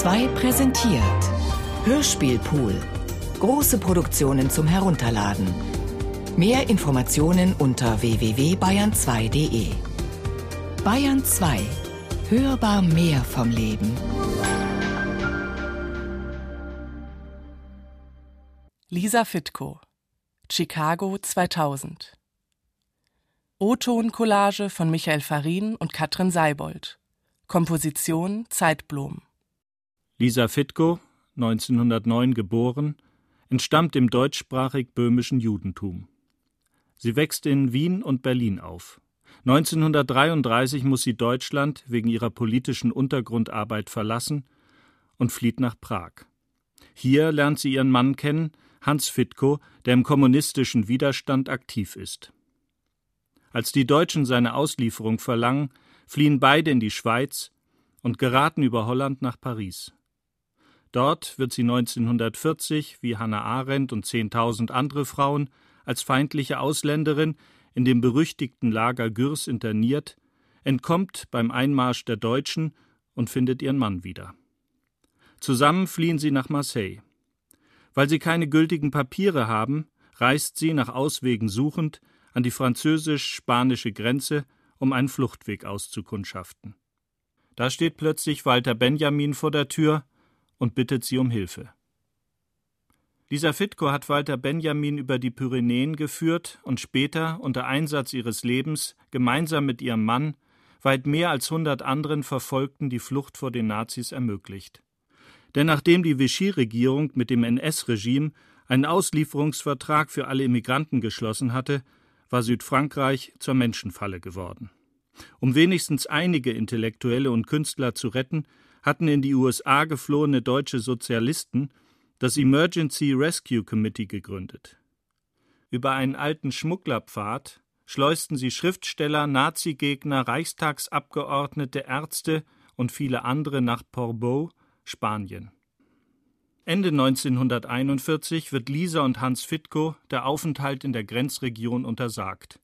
2 präsentiert Hörspielpool. Große Produktionen zum Herunterladen. Mehr Informationen unter www.bayern2.de. Bayern 2. Hörbar mehr vom Leben. Lisa Fitko. Chicago 2000. O-Ton-Collage von Michael Farin und Katrin Seibold. Komposition Zeitblom. Lisa Fitko, 1909 geboren, entstammt dem deutschsprachig-böhmischen Judentum. Sie wächst in Wien und Berlin auf. 1933 muss sie Deutschland wegen ihrer politischen Untergrundarbeit verlassen und flieht nach Prag. Hier lernt sie ihren Mann kennen, Hans Fitko, der im kommunistischen Widerstand aktiv ist. Als die Deutschen seine Auslieferung verlangen, fliehen beide in die Schweiz und geraten über Holland nach Paris. Dort wird sie 1940, wie Hannah Arendt und 10.000 andere Frauen, als feindliche Ausländerin in dem berüchtigten Lager Gürs interniert, entkommt beim Einmarsch der Deutschen und findet ihren Mann wieder. Zusammen fliehen sie nach Marseille. Weil sie keine gültigen Papiere haben, reist sie nach Auswegen suchend an die französisch-spanische Grenze um einen Fluchtweg auszukundschaften. Da steht plötzlich Walter Benjamin vor der Tür und bittet sie um Hilfe. Lisa Fitko hat Walter Benjamin über die Pyrenäen geführt und später, unter Einsatz ihres Lebens, gemeinsam mit ihrem Mann, weit mehr als hundert anderen Verfolgten die Flucht vor den Nazis ermöglicht. Denn nachdem die Vichy-Regierung mit dem NS-Regime einen Auslieferungsvertrag für alle Immigranten geschlossen hatte, war Südfrankreich zur Menschenfalle geworden. Um wenigstens einige Intellektuelle und Künstler zu retten, hatten in die USA geflohene deutsche Sozialisten das Emergency Rescue Committee gegründet. Über einen alten Schmugglerpfad schleusten sie Schriftsteller, Nazigegner, Reichstagsabgeordnete, Ärzte und viele andere nach Portbou, Spanien. Ende 1941 wird Lisa und Hans Fitko der Aufenthalt in der Grenzregion untersagt.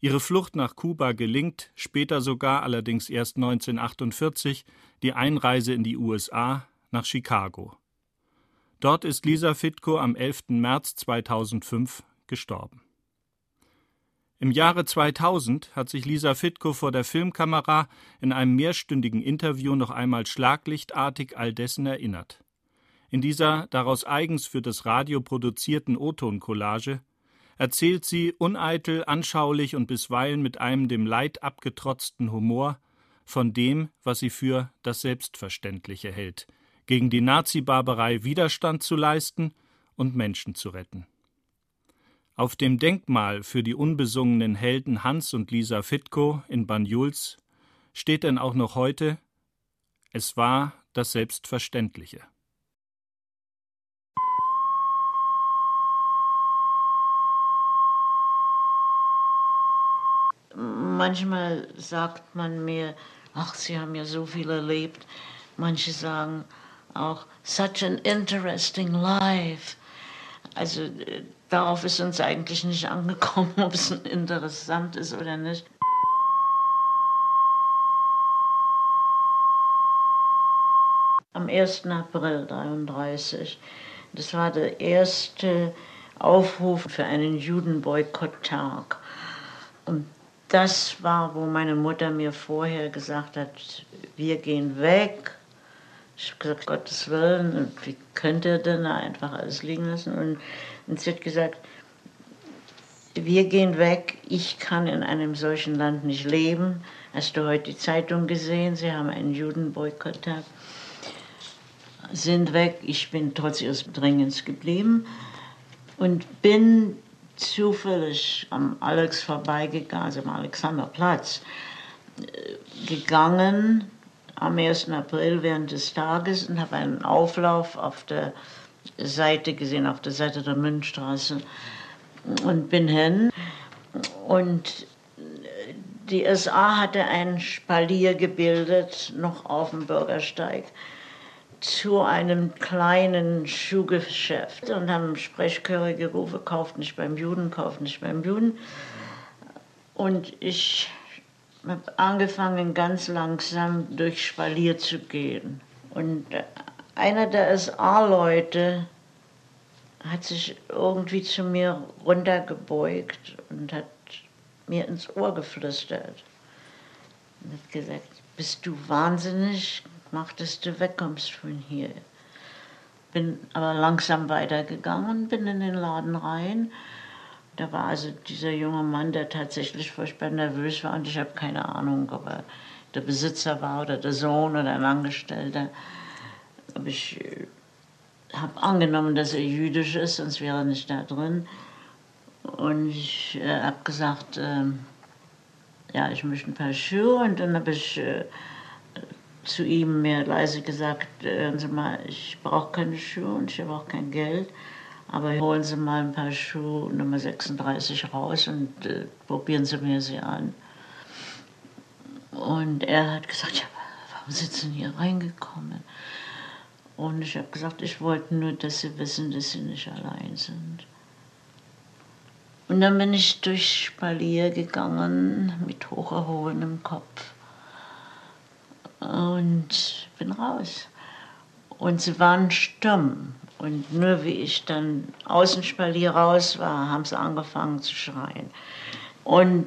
Ihre Flucht nach Kuba gelingt, später sogar allerdings erst 1948 die Einreise in die USA nach Chicago. Dort ist Lisa Fitko am 11. März 2005 gestorben. Im Jahre 2000 hat sich Lisa Fitko vor der Filmkamera in einem mehrstündigen Interview noch einmal schlaglichtartig all dessen erinnert. In dieser daraus eigens für das Radio produzierten O-Ton-Collage erzählt sie uneitel, anschaulich und bisweilen mit einem dem Leid abgetrotzten Humor von dem, was sie für das Selbstverständliche hält, gegen die Nazi-Barbarei Widerstand zu leisten und Menschen zu retten. Auf dem Denkmal für die unbesungenen Helden Hans und Lisa Fitko in Banjuls steht denn auch noch heute Es war das Selbstverständliche. Manchmal sagt man mir, ach, Sie haben ja so viel erlebt. Manche sagen auch, such an interesting life. Also äh, darauf ist uns eigentlich nicht angekommen, ob es interessant ist oder nicht. Am 1. April 1933, das war der erste Aufruf für einen Judenboykott-Tag. Und das war, wo meine Mutter mir vorher gesagt hat, wir gehen weg. Ich habe gesagt, Gottes Willen, wie könnt ihr denn einfach alles liegen lassen? Und, und sie hat gesagt, wir gehen weg, ich kann in einem solchen Land nicht leben. Hast du heute die Zeitung gesehen? Sie haben einen Judenboykott-Tag. Sind weg, ich bin trotz ihres Drängens geblieben und bin zufällig am Alex vorbeigegangen, also am Alexanderplatz, äh, gegangen am 1. April während des Tages und habe einen Auflauf auf der Seite gesehen, auf der Seite der Münchstraße und bin hin und die SA hatte ein Spalier gebildet, noch auf dem Bürgersteig zu einem kleinen Schuhgeschäft und haben Sprechchöre gerufen, kauft nicht beim Juden, kauft nicht beim Juden. Und ich habe angefangen, ganz langsam durch Spalier zu gehen. Und einer der SA-Leute hat sich irgendwie zu mir runtergebeugt und hat mir ins Ohr geflüstert. Und hat gesagt, bist du wahnsinnig? Mach, dass du wegkommst von hier. Bin aber langsam weitergegangen, bin in den Laden rein. Da war also dieser junge Mann, der tatsächlich furchtbar nervös war und ich habe keine Ahnung, ob er der Besitzer war oder der Sohn oder ein Angestellter. Aber ich äh, habe angenommen, dass er jüdisch ist, sonst wäre er nicht da drin. Und ich äh, habe gesagt, äh, ja, ich möchte ein paar Schuhe. Und dann habe ich äh, zu ihm mehr leise gesagt, hören Sie mal, ich brauche keine Schuhe und ich habe auch kein Geld. Aber holen Sie mal ein paar Schuhe Nummer 36 raus und äh, probieren Sie mir sie an. Und er hat gesagt, ja, warum sind Sie denn hier reingekommen? Und ich habe gesagt, ich wollte nur, dass Sie wissen, dass Sie nicht allein sind. Und dann bin ich durch Spalier gegangen mit hocherhobenem Kopf und bin raus. Und sie waren stumm. Und nur wie ich dann aus dem Spalier raus war, haben sie angefangen zu schreien. Und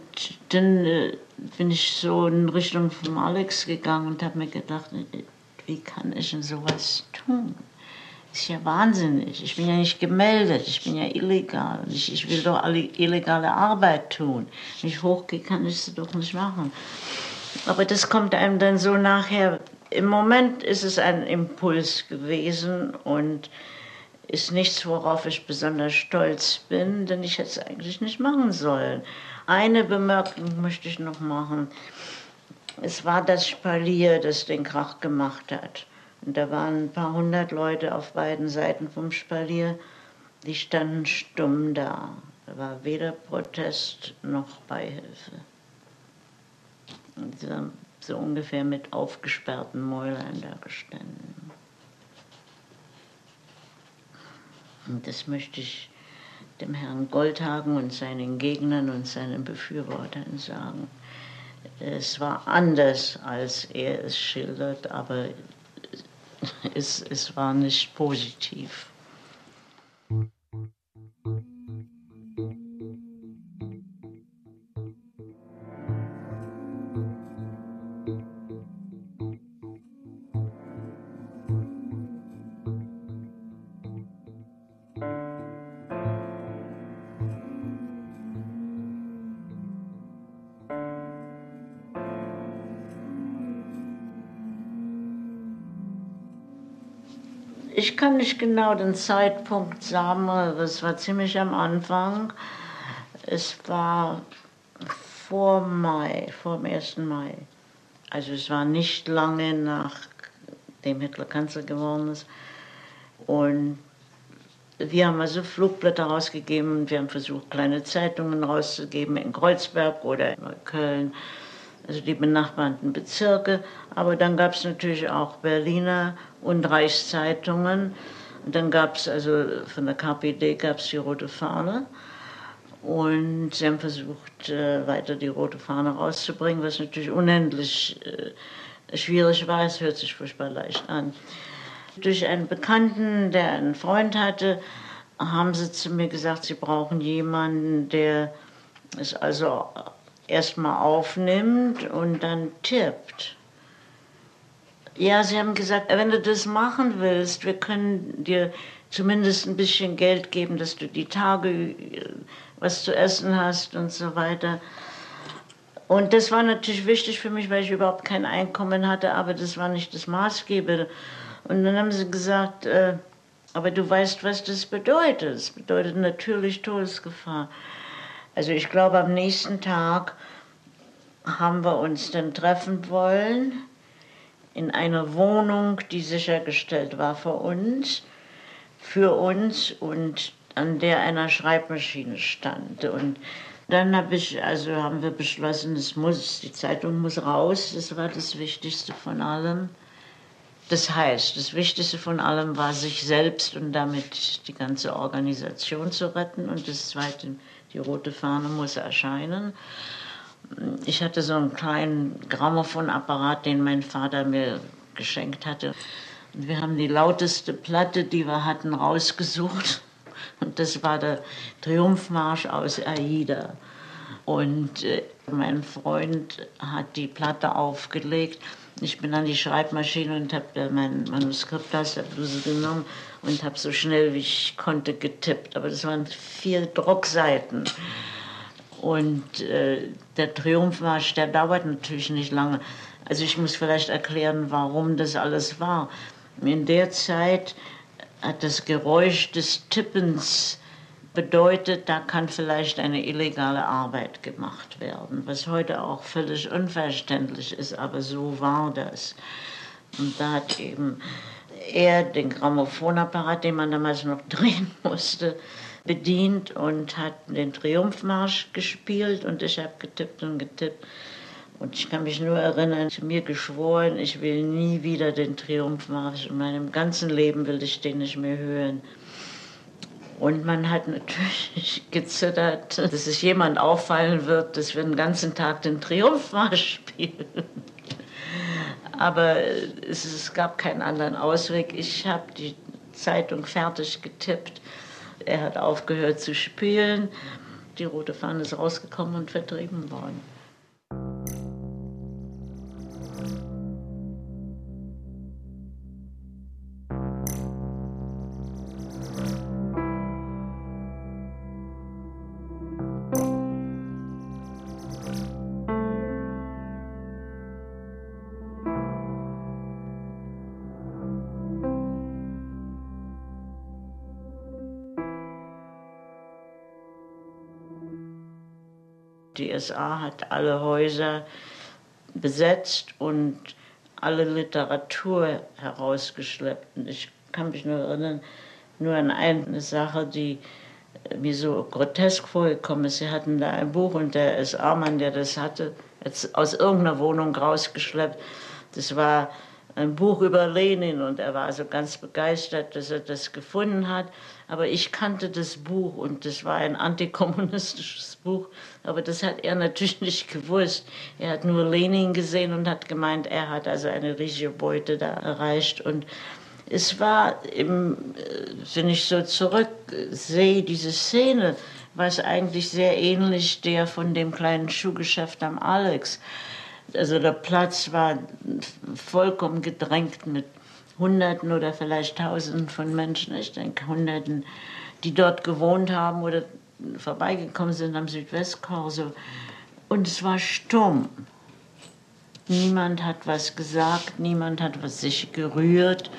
dann äh, bin ich so in Richtung von Alex gegangen und habe mir gedacht, wie kann ich denn sowas tun? ist ja wahnsinnig. Ich bin ja nicht gemeldet, ich bin ja illegal. Ich, ich will doch alle illegale Arbeit tun. Wenn ich hochgehe, kann ich sie doch nicht machen. Aber das kommt einem dann so nachher. Im Moment ist es ein Impuls gewesen und ist nichts, worauf ich besonders stolz bin, denn ich hätte es eigentlich nicht machen sollen. Eine Bemerkung möchte ich noch machen. Es war das Spalier, das den Krach gemacht hat. Und da waren ein paar hundert Leute auf beiden Seiten vom Spalier, die standen stumm da. Da war weder Protest noch Beihilfe. Und sie haben so ungefähr mit aufgesperrten Mäulern da gestanden. Und das möchte ich dem Herrn Goldhagen und seinen Gegnern und seinen Befürwortern sagen. Es war anders, als er es schildert, aber es, es war nicht positiv. Nicht genau den Zeitpunkt sagen, das war ziemlich am Anfang. Es war vor Mai, vor dem 1. Mai. Also es war nicht lange nachdem Hitler Kanzler geworden ist. Und wir haben also Flugblätter rausgegeben, wir haben versucht, kleine Zeitungen rauszugeben in Kreuzberg oder in Köln, also die benachbarten Bezirke. Aber dann gab es natürlich auch Berliner und Reichszeitungen. Und dann gab es also von der KPD gab es die Rote Fahne. Und sie haben versucht, äh, weiter die Rote Fahne rauszubringen, was natürlich unendlich äh, schwierig war. Es hört sich furchtbar leicht an. Durch einen Bekannten, der einen Freund hatte, haben sie zu mir gesagt, sie brauchen jemanden, der es also erstmal aufnimmt und dann tippt. Ja, sie haben gesagt, wenn du das machen willst, wir können dir zumindest ein bisschen Geld geben, dass du die Tage äh, was zu essen hast und so weiter. Und das war natürlich wichtig für mich, weil ich überhaupt kein Einkommen hatte, aber das war nicht das Maßgebende. Und dann haben sie gesagt, äh, aber du weißt, was das bedeutet. Es bedeutet natürlich Todesgefahr. Also ich glaube, am nächsten Tag haben wir uns dann treffen wollen in einer Wohnung, die sichergestellt war für uns, für uns und an der einer Schreibmaschine stand. Und dann hab ich, also haben wir beschlossen, es muss, die Zeitung muss raus. Das war das Wichtigste von allem. Das heißt, das Wichtigste von allem war, sich selbst und damit die ganze Organisation zu retten. Und das Zweite, die rote Fahne muss erscheinen ich hatte so einen kleinen Grammophonapparat, den mein Vater mir geschenkt hatte. Und wir haben die lauteste Platte, die wir hatten, rausgesucht. Und das war der Triumphmarsch aus Aida. Und äh, mein Freund hat die Platte aufgelegt. Ich bin an die Schreibmaschine und habe mein Manuskript aus der Bluse genommen und habe so schnell wie ich konnte getippt. Aber das waren vier Druckseiten. Und äh, der Triumphmarsch, der dauert natürlich nicht lange. Also ich muss vielleicht erklären, warum das alles war. In der Zeit hat das Geräusch des Tippens bedeutet, da kann vielleicht eine illegale Arbeit gemacht werden, was heute auch völlig unverständlich ist, aber so war das. Und da hat eben er den Grammophonapparat, den man damals noch drehen musste, bedient und hat den Triumphmarsch gespielt und ich habe getippt und getippt. Und ich kann mich nur erinnern, zu mir geschworen, ich will nie wieder den Triumphmarsch. In meinem ganzen Leben will ich den nicht mehr hören. Und man hat natürlich gezittert, dass es jemand auffallen wird, dass wir den ganzen Tag den Triumphmarsch spielen. Aber es, es gab keinen anderen Ausweg. Ich habe die Zeitung fertig getippt. Er hat aufgehört zu spielen. Die rote Fahne ist rausgekommen und vertrieben worden. Die SA hat alle Häuser besetzt und alle Literatur herausgeschleppt. Und ich kann mich nur erinnern, nur an eine Sache, die mir so grotesk vorgekommen ist. Sie hatten da ein Buch und der SA-Mann, der das hatte, jetzt aus irgendeiner Wohnung rausgeschleppt. Das war ein Buch über Lenin und er war also ganz begeistert, dass er das gefunden hat. Aber ich kannte das Buch und das war ein antikommunistisches Buch, aber das hat er natürlich nicht gewusst. Er hat nur Lenin gesehen und hat gemeint, er hat also eine riesige Beute da erreicht und es war, im, äh, wenn ich so zurücksehe, diese Szene, war es eigentlich sehr ähnlich der von dem kleinen Schuhgeschäft am Alex. Also der Platz war vollkommen gedrängt mit Hunderten oder vielleicht Tausenden von Menschen, ich denke Hunderten, die dort gewohnt haben oder vorbeigekommen sind am Südwestkorso. Und es war stumm. Niemand hat was gesagt, niemand hat was sich gerührt.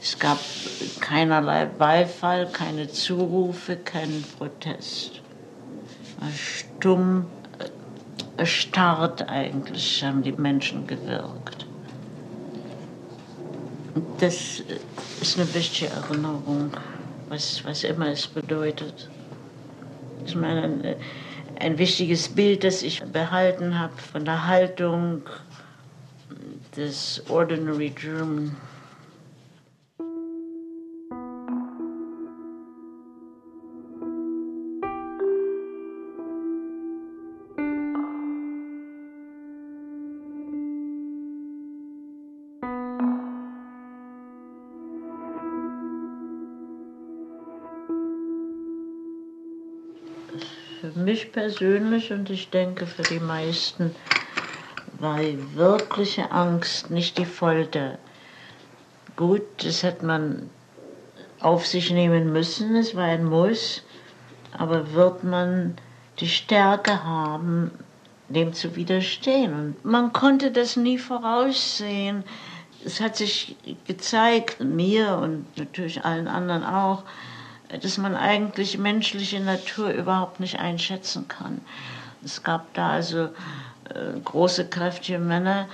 Es gab keinerlei Beifall, keine Zurufe, keinen Protest. Es war stumm erstarrt eigentlich haben die Menschen gewirkt. Das ist eine wichtige Erinnerung, was, was immer es bedeutet. Ich meine, ein wichtiges Bild, das ich behalten habe von der Haltung des Ordinary German. Mich persönlich und ich denke für die meisten war wirkliche Angst, nicht die Folter. Gut, das hat man auf sich nehmen müssen, es war ein Muss, aber wird man die Stärke haben, dem zu widerstehen. Und man konnte das nie voraussehen. Es hat sich gezeigt, mir und natürlich allen anderen auch, dass man eigentlich menschliche Natur überhaupt nicht einschätzen kann. Es gab da also äh, große, kräftige Männer.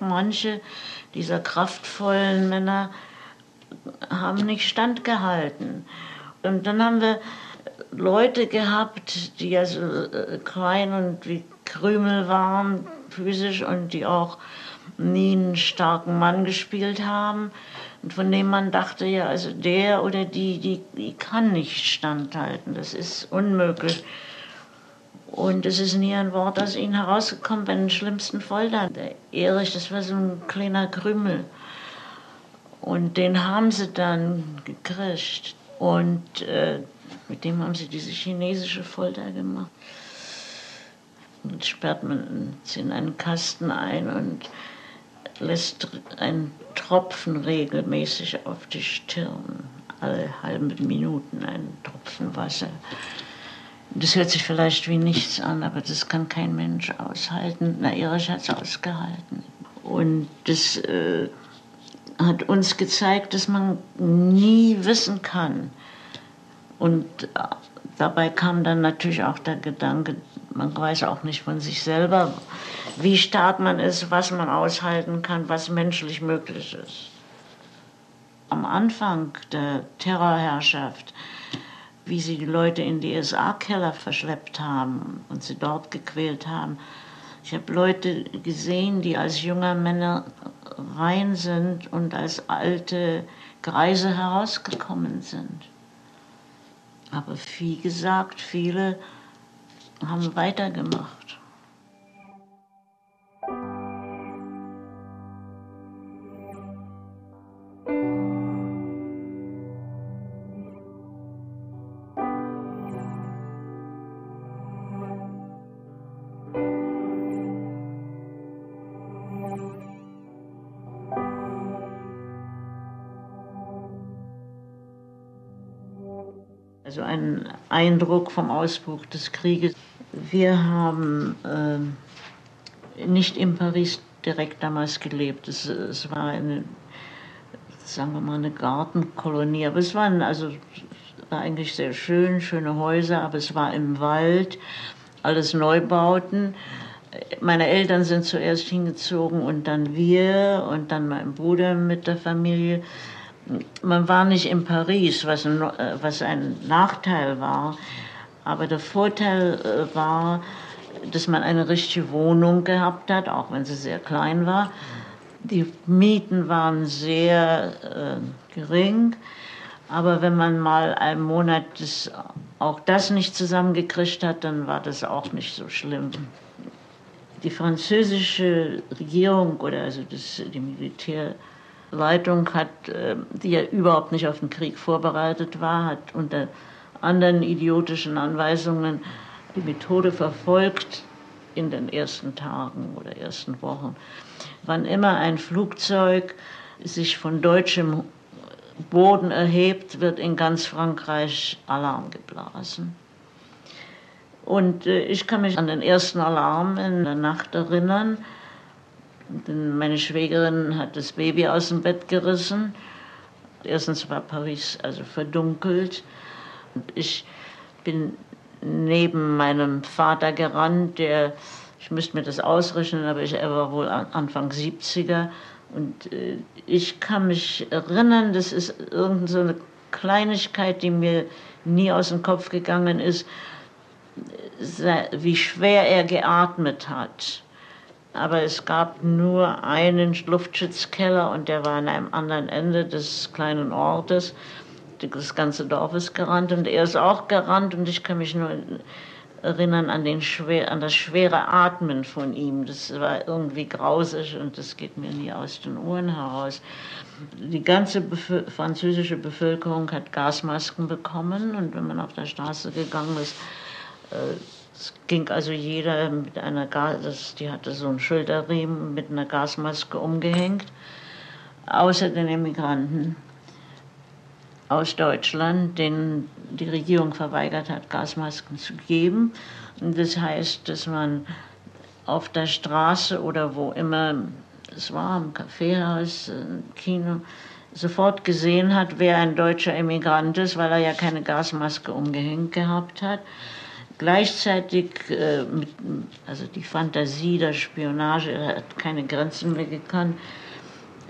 Manche dieser kraftvollen Männer haben nicht standgehalten. Und dann haben wir Leute gehabt, die also äh, klein und wie Krümel waren, physisch, und die auch nie einen starken Mann gespielt haben und von dem man dachte, ja, also der oder die, die, die kann nicht standhalten, das ist unmöglich. Und es ist nie ein Wort aus ihnen herausgekommen bei den schlimmsten Foltern. Der Erich, das war so ein kleiner Krümel. Und den haben sie dann gekriegt. Und äh, mit dem haben sie diese chinesische Folter gemacht. Und sperrt man sie in einen Kasten ein und lässt einen Tropfen regelmäßig auf die Stirn. Alle halben Minuten ein Tropfen Wasser. Das hört sich vielleicht wie nichts an, aber das kann kein Mensch aushalten. Na, Erich hat es ausgehalten. Und das äh, hat uns gezeigt, dass man nie wissen kann. Und äh, dabei kam dann natürlich auch der Gedanke, man weiß auch nicht von sich selber, wie stark man ist, was man aushalten kann, was menschlich möglich ist. Am Anfang der Terrorherrschaft, wie sie die Leute in die SA-Keller verschleppt haben und sie dort gequält haben, ich habe Leute gesehen, die als junger Männer rein sind und als alte Greise herausgekommen sind. Aber wie gesagt, viele haben weitergemacht. Also ein Eindruck vom Ausbruch des Krieges. Wir haben äh, nicht in Paris direkt damals gelebt. Es, es, war eine, sagen wir mal, eine Gartenkolonie. Aber es waren also war eigentlich sehr schön, schöne Häuser, aber es war im Wald, alles Neubauten. Meine Eltern sind zuerst hingezogen und dann wir und dann mein Bruder mit der Familie man war nicht in Paris, was ein, äh, was ein Nachteil war. Aber der Vorteil äh, war, dass man eine richtige Wohnung gehabt hat, auch wenn sie sehr klein war. Die Mieten waren sehr äh, gering. Aber wenn man mal einen Monat das, auch das nicht zusammengekriegt hat, dann war das auch nicht so schlimm. Die französische Regierung oder also das, die Militär Leitung hat, äh, die ja überhaupt nicht auf den Krieg vorbereitet war, hat unter anderen idiotischen Anweisungen die Methode verfolgt in den ersten Tagen oder ersten Wochen. Wann immer ein Flugzeug sich von deutschem Boden erhebt, wird in ganz Frankreich Alarm geblasen. Und äh, ich kann mich an den ersten Alarm in der Nacht erinnern. Denn meine Schwägerin hat das Baby aus dem Bett gerissen. Erstens war Paris also verdunkelt. Und ich bin neben meinem Vater gerannt, der, ich müsste mir das ausrechnen, aber ich, er war wohl Anfang 70er. Und äh, ich kann mich erinnern, das ist irgendeine so Kleinigkeit, die mir nie aus dem Kopf gegangen ist, wie schwer er geatmet hat aber es gab nur einen Luftschutzkeller und der war an einem anderen Ende des kleinen Ortes. Das ganze Dorf ist gerannt und er ist auch gerannt und ich kann mich nur erinnern an, den schwer, an das schwere Atmen von ihm. Das war irgendwie grausig und das geht mir nie aus den Ohren heraus. Die ganze Bevö französische Bevölkerung hat Gasmasken bekommen und wenn man auf der Straße gegangen ist, äh, es ging also jeder mit einer Gas, die hatte so einen Schulterriemen mit einer Gasmaske umgehängt, außer den Immigranten aus Deutschland, denen die Regierung verweigert hat, Gasmasken zu geben. Und das heißt, dass man auf der Straße oder wo immer es war, im Kaffeehaus, im Kino, sofort gesehen hat, wer ein deutscher Immigrant ist, weil er ja keine Gasmaske umgehängt gehabt hat. Gleichzeitig, äh, mit, also die Fantasie der Spionage hat keine Grenzen mehr gekannt.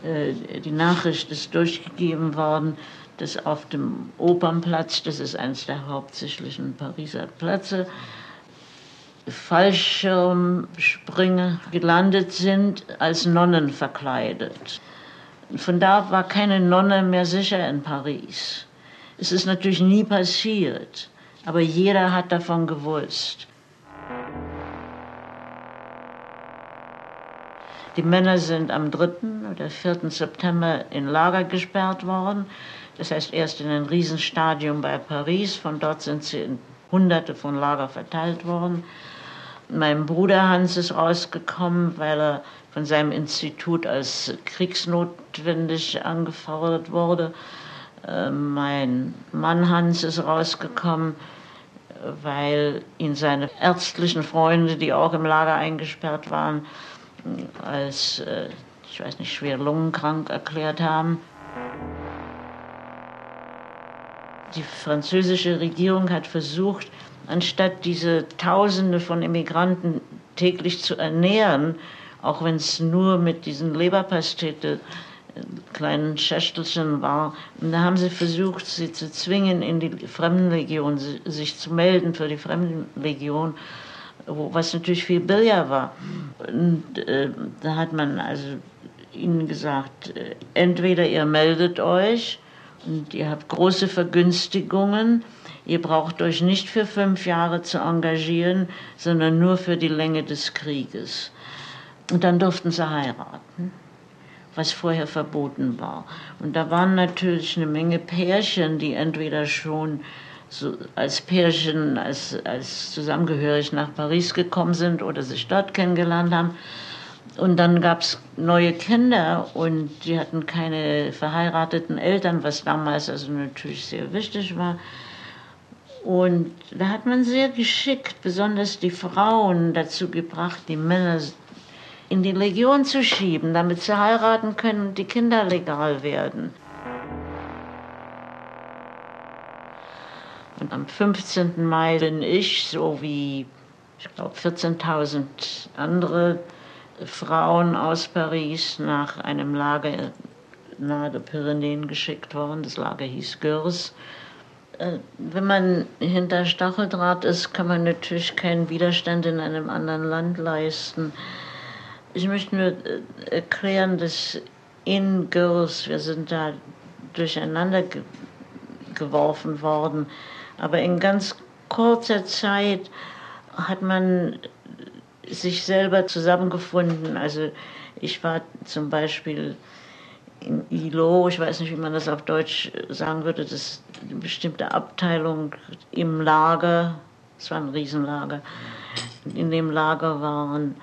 Äh, die Nachricht ist durchgegeben worden, dass auf dem Opernplatz, das ist eines der hauptsächlichen Pariser Plätze, Fallschirmspringer gelandet sind, als Nonnen verkleidet. Von da war keine Nonne mehr sicher in Paris. Es ist natürlich nie passiert aber jeder hat davon gewusst. Die Männer sind am 3. oder 4. September in Lager gesperrt worden. Das heißt erst in ein Riesenstadium bei Paris. Von dort sind sie in Hunderte von Lager verteilt worden. Mein Bruder Hans ist rausgekommen, weil er von seinem Institut als kriegsnotwendig angefordert wurde. Äh, mein Mann Hans ist rausgekommen, weil ihn seine ärztlichen Freunde, die auch im Lager eingesperrt waren, als, äh, ich weiß nicht, schwer lungenkrank erklärt haben. Die französische Regierung hat versucht, anstatt diese Tausende von Immigranten täglich zu ernähren, auch wenn es nur mit diesen Leberpastete kleinen Schächtelchen war. Und da haben sie versucht, sie zu zwingen, in die Fremdenlegion, sich zu melden für die Fremdenlegion was natürlich viel billiger war. Und äh, da hat man also ihnen gesagt, äh, entweder ihr meldet euch und ihr habt große Vergünstigungen, ihr braucht euch nicht für fünf Jahre zu engagieren, sondern nur für die Länge des Krieges. Und dann durften sie heiraten was vorher verboten war. Und da waren natürlich eine Menge Pärchen, die entweder schon so als Pärchen, als, als zusammengehörig nach Paris gekommen sind oder sich dort kennengelernt haben. Und dann gab es neue Kinder und die hatten keine verheirateten Eltern, was damals also natürlich sehr wichtig war. Und da hat man sehr geschickt, besonders die Frauen, dazu gebracht, die Männer in die Legion zu schieben, damit sie heiraten können und die Kinder legal werden. Und am 15. Mai bin ich, so wie ich glaube 14.000 andere Frauen aus Paris, nach einem Lager nahe der Pyrenäen geschickt worden. Das Lager hieß Gürs. Äh, wenn man hinter Stacheldraht ist, kann man natürlich keinen Widerstand in einem anderen Land leisten. Ich möchte nur äh, erklären, dass in Gürs, wir sind da durcheinander geworfen worden, aber in ganz kurzer Zeit hat man sich selber zusammengefunden. Also ich war zum Beispiel in ILO, ich weiß nicht, wie man das auf Deutsch sagen würde, das ist eine bestimmte Abteilung im Lager, es war ein Riesenlager. In dem Lager waren,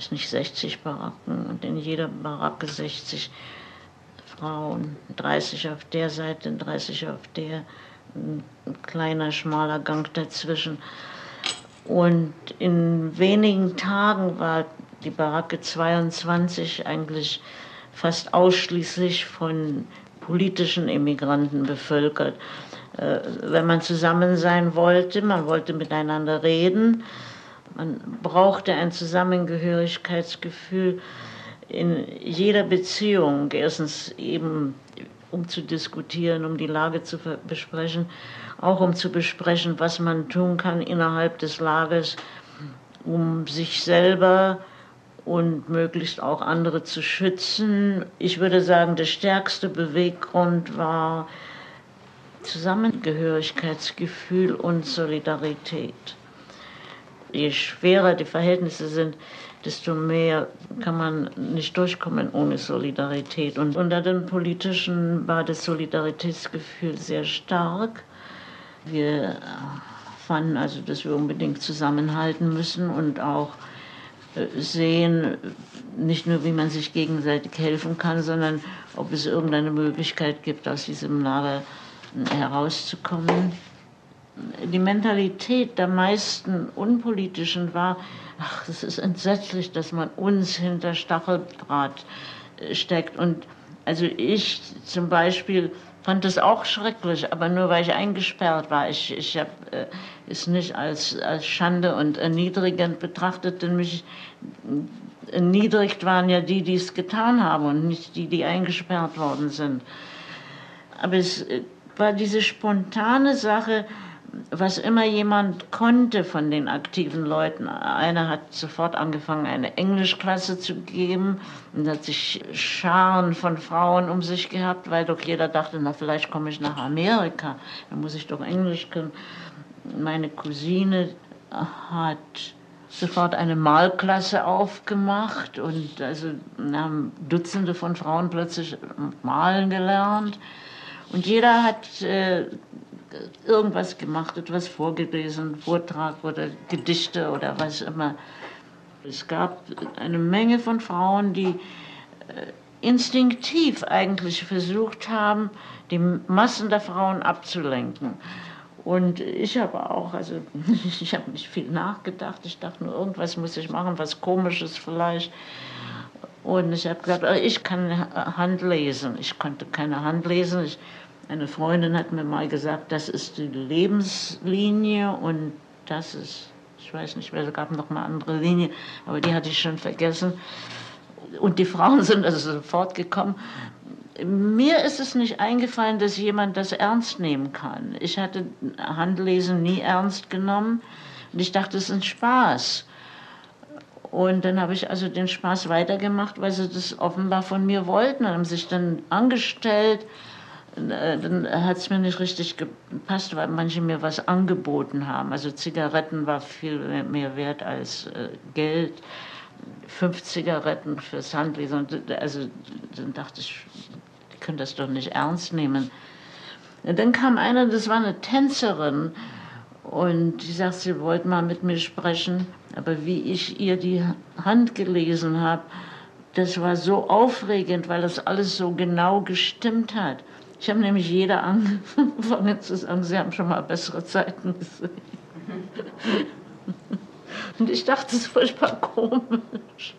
weiß nicht, 60 Baracken und in jeder Baracke 60 Frauen, 30 auf der Seite, 30 auf der ein kleiner, schmaler Gang dazwischen. Und in wenigen Tagen war die Baracke 22 eigentlich fast ausschließlich von politischen Immigranten bevölkert. Äh, wenn man zusammen sein wollte, man wollte miteinander reden, man brauchte ein Zusammengehörigkeitsgefühl in jeder Beziehung. Erstens eben um zu diskutieren, um die Lage zu besprechen, auch um zu besprechen, was man tun kann innerhalb des Lagers, um sich selber und möglichst auch andere zu schützen. Ich würde sagen, der stärkste Beweggrund war Zusammengehörigkeitsgefühl und Solidarität. Je schwerer die Verhältnisse sind, desto mehr kann man nicht durchkommen ohne Solidarität. Und unter den Politischen war das Solidaritätsgefühl sehr stark. Wir fanden also, dass wir unbedingt zusammenhalten müssen und auch äh, sehen, nicht nur, wie man sich gegenseitig helfen kann, sondern ob es irgendeine Möglichkeit gibt, aus diesem Lager herauszukommen. Die Mentalität der meisten Unpolitischen war, ach, es ist entsetzlich, dass man uns hinter Stacheldraht äh, steckt. Und also ich zum Beispiel fand das auch schrecklich, aber nur weil ich eingesperrt war. Ich, ich habe äh, es nicht als, als Schande und erniedrigend betrachtet, denn mich erniedrigt waren ja die, die es getan haben und nicht die, die eingesperrt worden sind. Aber es äh, war diese spontane Sache, was immer jemand konnte von den aktiven Leuten. Einer hat sofort angefangen, eine Englischklasse zu geben und hat sich Scharen von Frauen um sich gehabt, weil doch jeder dachte, na vielleicht komme ich nach Amerika, dann muss ich doch Englisch können. Meine Cousine hat sofort eine Malklasse aufgemacht und also haben Dutzende von Frauen plötzlich malen gelernt. Und jeder hat äh, irgendwas gemacht, etwas vorgelesen, Vortrag oder Gedichte oder was immer. Es gab eine Menge von Frauen, die äh, instinktiv eigentlich versucht haben, die Massen der Frauen abzulenken. Und ich habe auch, also ich habe nicht viel nachgedacht. Ich dachte nur, irgendwas muss ich machen, was Komisches vielleicht. Und ich habe gesagt, ich kann Hand lesen. Ich konnte keine Hand lesen. Ich, eine Freundin hat mir mal gesagt, das ist die Lebenslinie und das ist, ich weiß nicht es gab noch eine andere Linie, aber die hatte ich schon vergessen. Und die Frauen sind also sofort gekommen. Mir ist es nicht eingefallen, dass jemand das ernst nehmen kann. Ich hatte Handlesen nie ernst genommen und ich dachte, es ist ein Spaß. Und dann habe ich also den Spaß weitergemacht, weil sie das offenbar von mir wollten und haben sich dann angestellt. Äh, dann hat es mir nicht richtig gepasst, weil manche mir was angeboten haben. Also Zigaretten war viel mehr wert als äh, Geld. Fünf Zigaretten fürs Handlesen. Also dann dachte ich, können das doch nicht ernst nehmen. Und dann kam einer, das war eine Tänzerin, und die sagt, sie wollte mal mit mir sprechen, aber wie ich ihr die Hand gelesen habe, das war so aufregend, weil das alles so genau gestimmt hat. Ich habe nämlich jeder angefangen zu sagen, sie haben schon mal bessere Zeiten gesehen. Und ich dachte, das ist furchtbar komisch.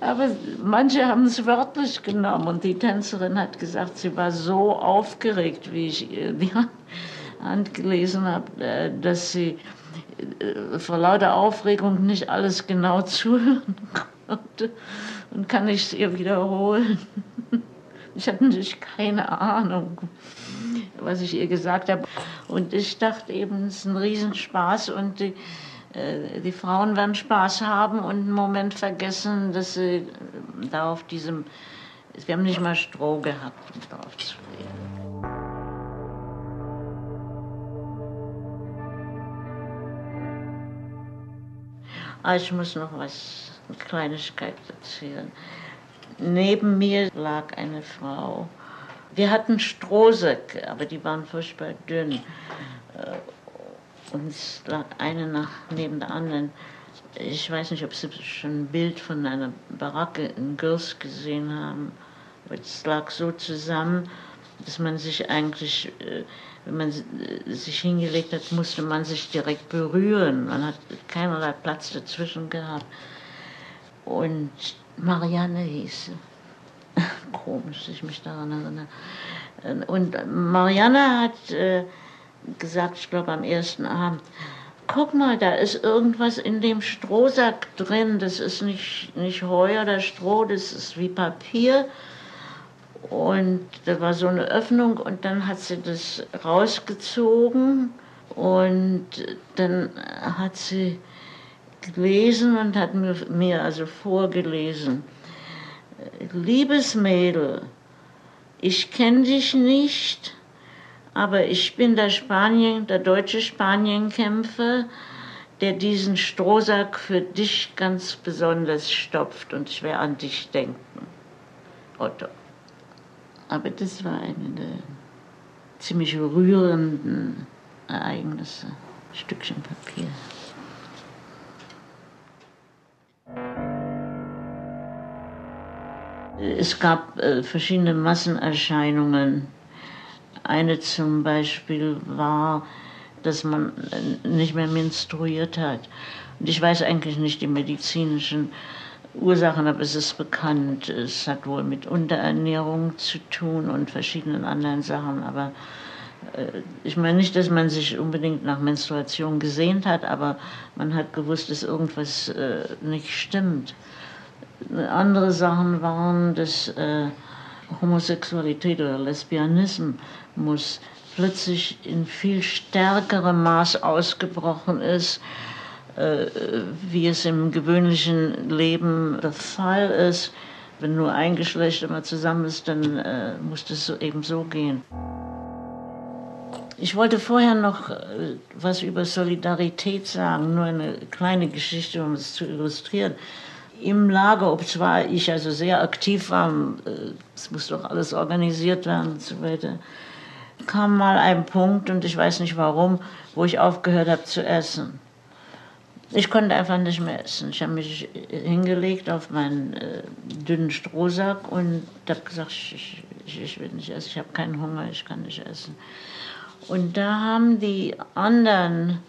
Aber manche haben es wörtlich genommen und die Tänzerin hat gesagt, sie war so aufgeregt, wie ich die Hand gelesen habe, äh, dass sie äh, vor lauter Aufregung nicht alles genau zuhören konnte und kann ich es ihr wiederholen. Ich hatte natürlich keine Ahnung, was ich ihr gesagt habe. Und ich dachte eben, es ist ein Riesenspaß und die, äh, die Frauen werden Spaß haben und einen Moment vergessen, dass sie da auf diesem, wir haben nicht mal Stroh gehabt, um drauf zu legen. Ah, ich muss noch was, eine Kleinigkeit erzählen. Neben mir lag eine Frau. Wir hatten Strohsäcke, aber die waren furchtbar dünn. Äh, und es lag eine nach, neben der anderen. Ich weiß nicht, ob Sie schon ein Bild von einer Baracke in Gürs gesehen haben. Es lag so zusammen, dass man sich eigentlich, äh, wenn man äh, sich hingelegt hat, musste man sich direkt berühren. Man hat keinerlei Platz dazwischen gehabt. Und Marianne hieß sie. Komisch, dass ich mich daran erinnere. Und Marianne hat äh, gesagt, ich glaube am ersten Abend, guck mal, da ist irgendwas in dem Strohsack drin, das ist nicht, nicht Heu oder Stroh, das ist wie Papier. Und da war so eine Öffnung und dann hat sie das rausgezogen und dann hat sie gelesen und hat mir, mir also vorgelesen. Liebes Mädel, ich kenne dich nicht, aber ich bin der Spanien, der deutsche Spanienkämpfer, der diesen Strohsack für dich ganz besonders stopft und ich werde an dich denken. Otto. Aber das war eine der ziemlich rührenden Ereignisse. Stückchen Papier. Es gab äh, verschiedene Massenerscheinungen eine zum Beispiel war, dass man nicht mehr menstruiert hat. Und ich weiß eigentlich nicht die medizinischen Ursachen, aber es ist bekannt. Es hat wohl mit Unterernährung zu tun und verschiedenen anderen Sachen. Aber äh, ich meine nicht, dass man sich unbedingt nach Menstruation gesehnt hat, aber man hat gewusst, dass irgendwas äh, nicht stimmt. Andere Sachen waren, dass äh, Homosexualität oder Lesbianismus plötzlich in viel stärkerem Maß ausgebrochen ist, äh, wie es im gewöhnlichen Leben der Fall ist. Wenn nur ein Geschlecht immer zusammen ist, dann äh, muss das so eben so gehen. Ich wollte vorher noch äh, was über Solidarität sagen, nur eine kleine Geschichte, um es zu illustrieren. Im Lager, ob zwar ich also sehr aktiv war, äh, es muss doch alles organisiert werden und so weiter, kam mal ein Punkt, und ich weiß nicht warum, wo ich aufgehört habe zu essen. Ich konnte einfach nicht mehr essen. Ich habe mich hingelegt auf meinen äh, dünnen Strohsack und habe gesagt, ich, ich, ich will nicht essen, ich habe keinen Hunger, ich kann nicht essen. Und da haben die anderen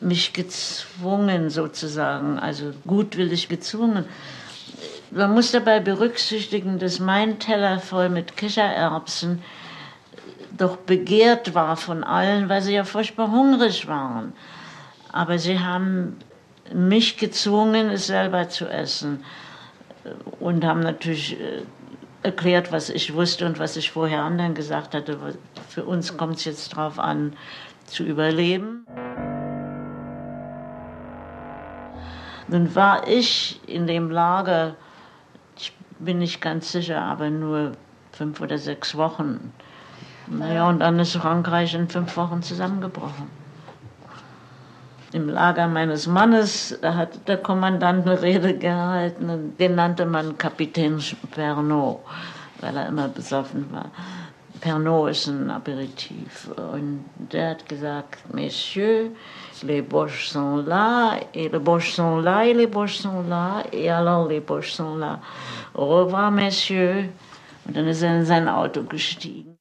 mich gezwungen sozusagen, also gutwillig gezwungen. Man muss dabei berücksichtigen, dass mein Teller voll mit Kichererbsen doch begehrt war von allen, weil sie ja furchtbar hungrig waren. Aber sie haben mich gezwungen, es selber zu essen und haben natürlich äh, erklärt, was ich wusste und was ich vorher anderen gesagt hatte. Für uns kommt es jetzt darauf an, zu überleben. Nun war ich in dem Lager, ich bin nicht ganz sicher, aber nur fünf oder sechs Wochen. Naja, und dann ist Frankreich in fünf Wochen zusammengebrochen. Im Lager meines Mannes hat der Kommandant eine Rede gehalten den nannte man Kapitän Pernod, weil er immer besoffen war. Pernod ist ein Aperitif und der hat gesagt, Messieurs, les Boches sont là, et les Boches sont là, et les Boches sont là, et alors les Boches sont là. Au revoir, Messieurs. Und dann ist er in sein Auto gestiegen.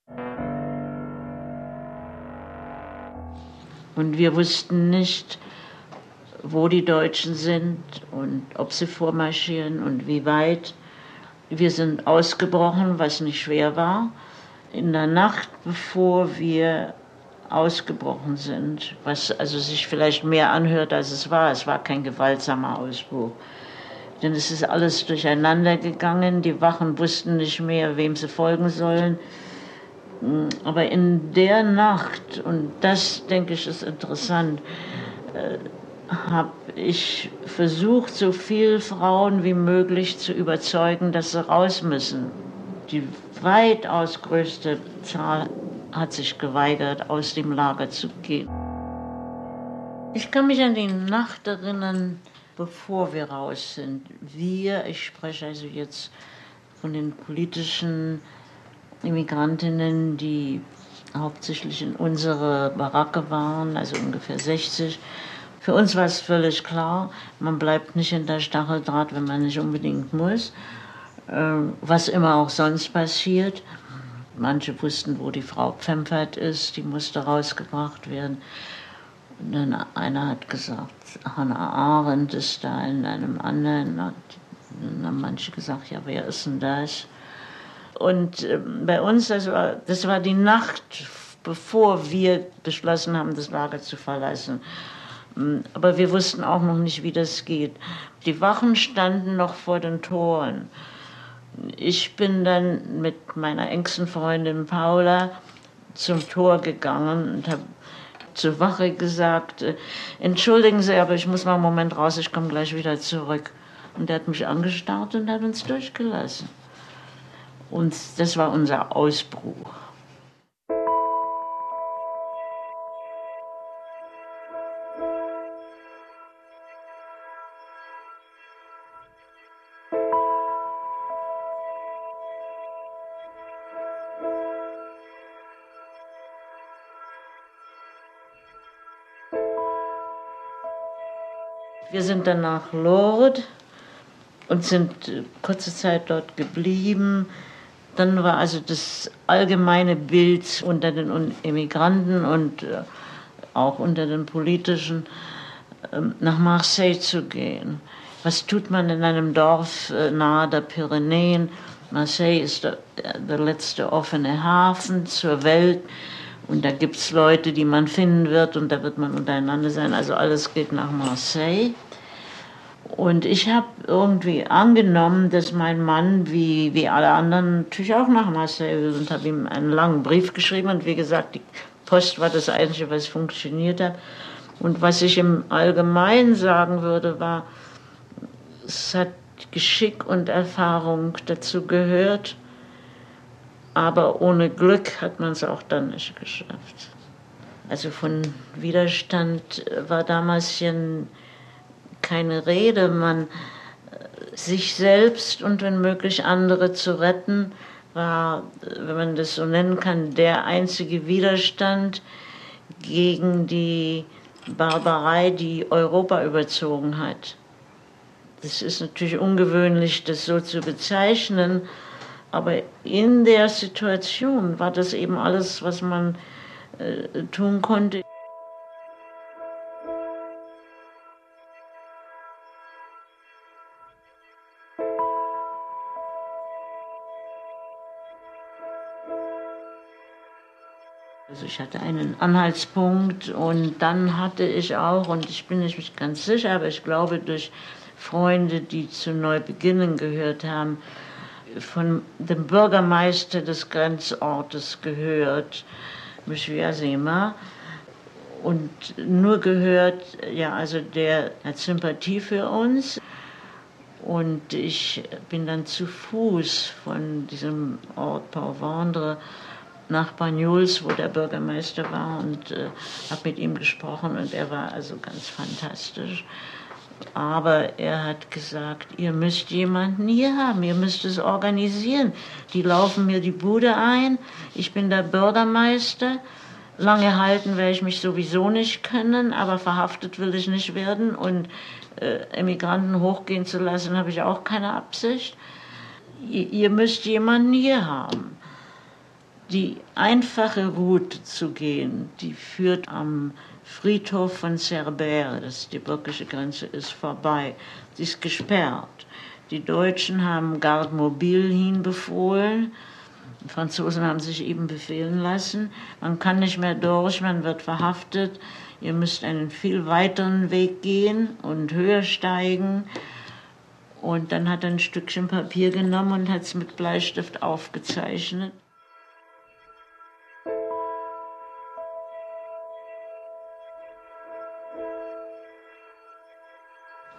Und wir wussten nicht, wo die Deutschen sind und ob sie vormarschieren und wie weit. Wir sind ausgebrochen, was nicht schwer war. In der Nacht, bevor wir ausgebrochen sind, was also sich vielleicht mehr anhört, als es war. Es war kein gewaltsamer Ausbruch. Denn es ist alles durcheinander gegangen. Die Wachen wussten nicht mehr, wem sie folgen sollen. Aber in der Nacht, und das denke ich ist interessant, äh, habe ich versucht, so viele Frauen wie möglich zu überzeugen, dass sie raus müssen. Die weitaus größte Zahl hat sich geweigert, aus dem Lager zu gehen. Ich kann mich an die Nacht erinnern, bevor wir raus sind. Wir, ich spreche also jetzt von den politischen Immigrantinnen, die hauptsächlich in unserer Baracke waren, also ungefähr 60. Für uns war es völlig klar, man bleibt nicht in der Stacheldraht, wenn man nicht unbedingt muss, was immer auch sonst passiert. Manche wussten, wo die Frau Pfemfert ist, die musste rausgebracht werden. Und dann einer hat gesagt, Hannah Arendt ist da in einem anderen. Dann haben manche gesagt, ja, wer ist denn das? Und äh, bei uns, das war, das war die Nacht, bevor wir beschlossen haben, das Lager zu verlassen. Mm, aber wir wussten auch noch nicht, wie das geht. Die Wachen standen noch vor den Toren ich bin dann mit meiner engsten Freundin Paula zum Tor gegangen und habe zur Wache gesagt, äh, entschuldigen Sie, aber ich muss mal einen Moment raus, ich komme gleich wieder zurück. Und er hat mich angestarrt und hat uns durchgelassen. Und das war unser Ausbruch. Dann nach Lourdes und sind äh, kurze Zeit dort geblieben. Dann war also das allgemeine Bild unter den Emigranten und äh, auch unter den politischen, ähm, nach Marseille zu gehen. Was tut man in einem Dorf äh, nahe der Pyrenäen? Marseille ist der letzte offene Hafen zur Welt. Und da gibt es Leute, die man finden wird und da wird man untereinander sein. Also alles geht nach Marseille. Und ich habe irgendwie angenommen, dass mein Mann, wie, wie alle anderen, natürlich auch nach Marseille will und habe ihm einen langen Brief geschrieben. Und wie gesagt, die Post war das Einzige, was funktioniert hat. Und was ich im Allgemeinen sagen würde, war, es hat Geschick und Erfahrung dazu gehört, aber ohne Glück hat man es auch dann nicht geschafft. Also von Widerstand war damals ja keine Rede. Man sich selbst und wenn möglich andere zu retten, war, wenn man das so nennen kann, der einzige Widerstand gegen die Barbarei, die Europa überzogen hat. Das ist natürlich ungewöhnlich, das so zu bezeichnen, aber in der Situation war das eben alles, was man äh, tun konnte. Also ich hatte einen Anhaltspunkt und dann hatte ich auch, und ich bin nicht ganz sicher, aber ich glaube durch Freunde, die zu Neubeginnen gehört haben, von dem Bürgermeister des Grenzortes gehört, Mishwasema, und nur gehört, ja, also der hat Sympathie für uns. Und ich bin dann zu Fuß von diesem Ort Pau Vendre nach Bagnols, wo der Bürgermeister war und äh, habe mit ihm gesprochen und er war also ganz fantastisch. Aber er hat gesagt, ihr müsst jemanden hier haben, ihr müsst es organisieren. Die laufen mir die Bude ein, ich bin der Bürgermeister. Lange halten werde ich mich sowieso nicht können, aber verhaftet will ich nicht werden und äh, Emigranten hochgehen zu lassen, habe ich auch keine Absicht. Ihr, ihr müsst jemanden hier haben die einfache Route zu gehen, die führt am Friedhof von Cerbère, das die türkische Grenze ist, vorbei. Sie ist gesperrt. Die Deutschen haben Garde Mobil hinbefohlen. Die Franzosen haben sich eben befehlen lassen. Man kann nicht mehr durch, man wird verhaftet. Ihr müsst einen viel weiteren Weg gehen und höher steigen. Und dann hat er ein Stückchen Papier genommen und hat es mit Bleistift aufgezeichnet.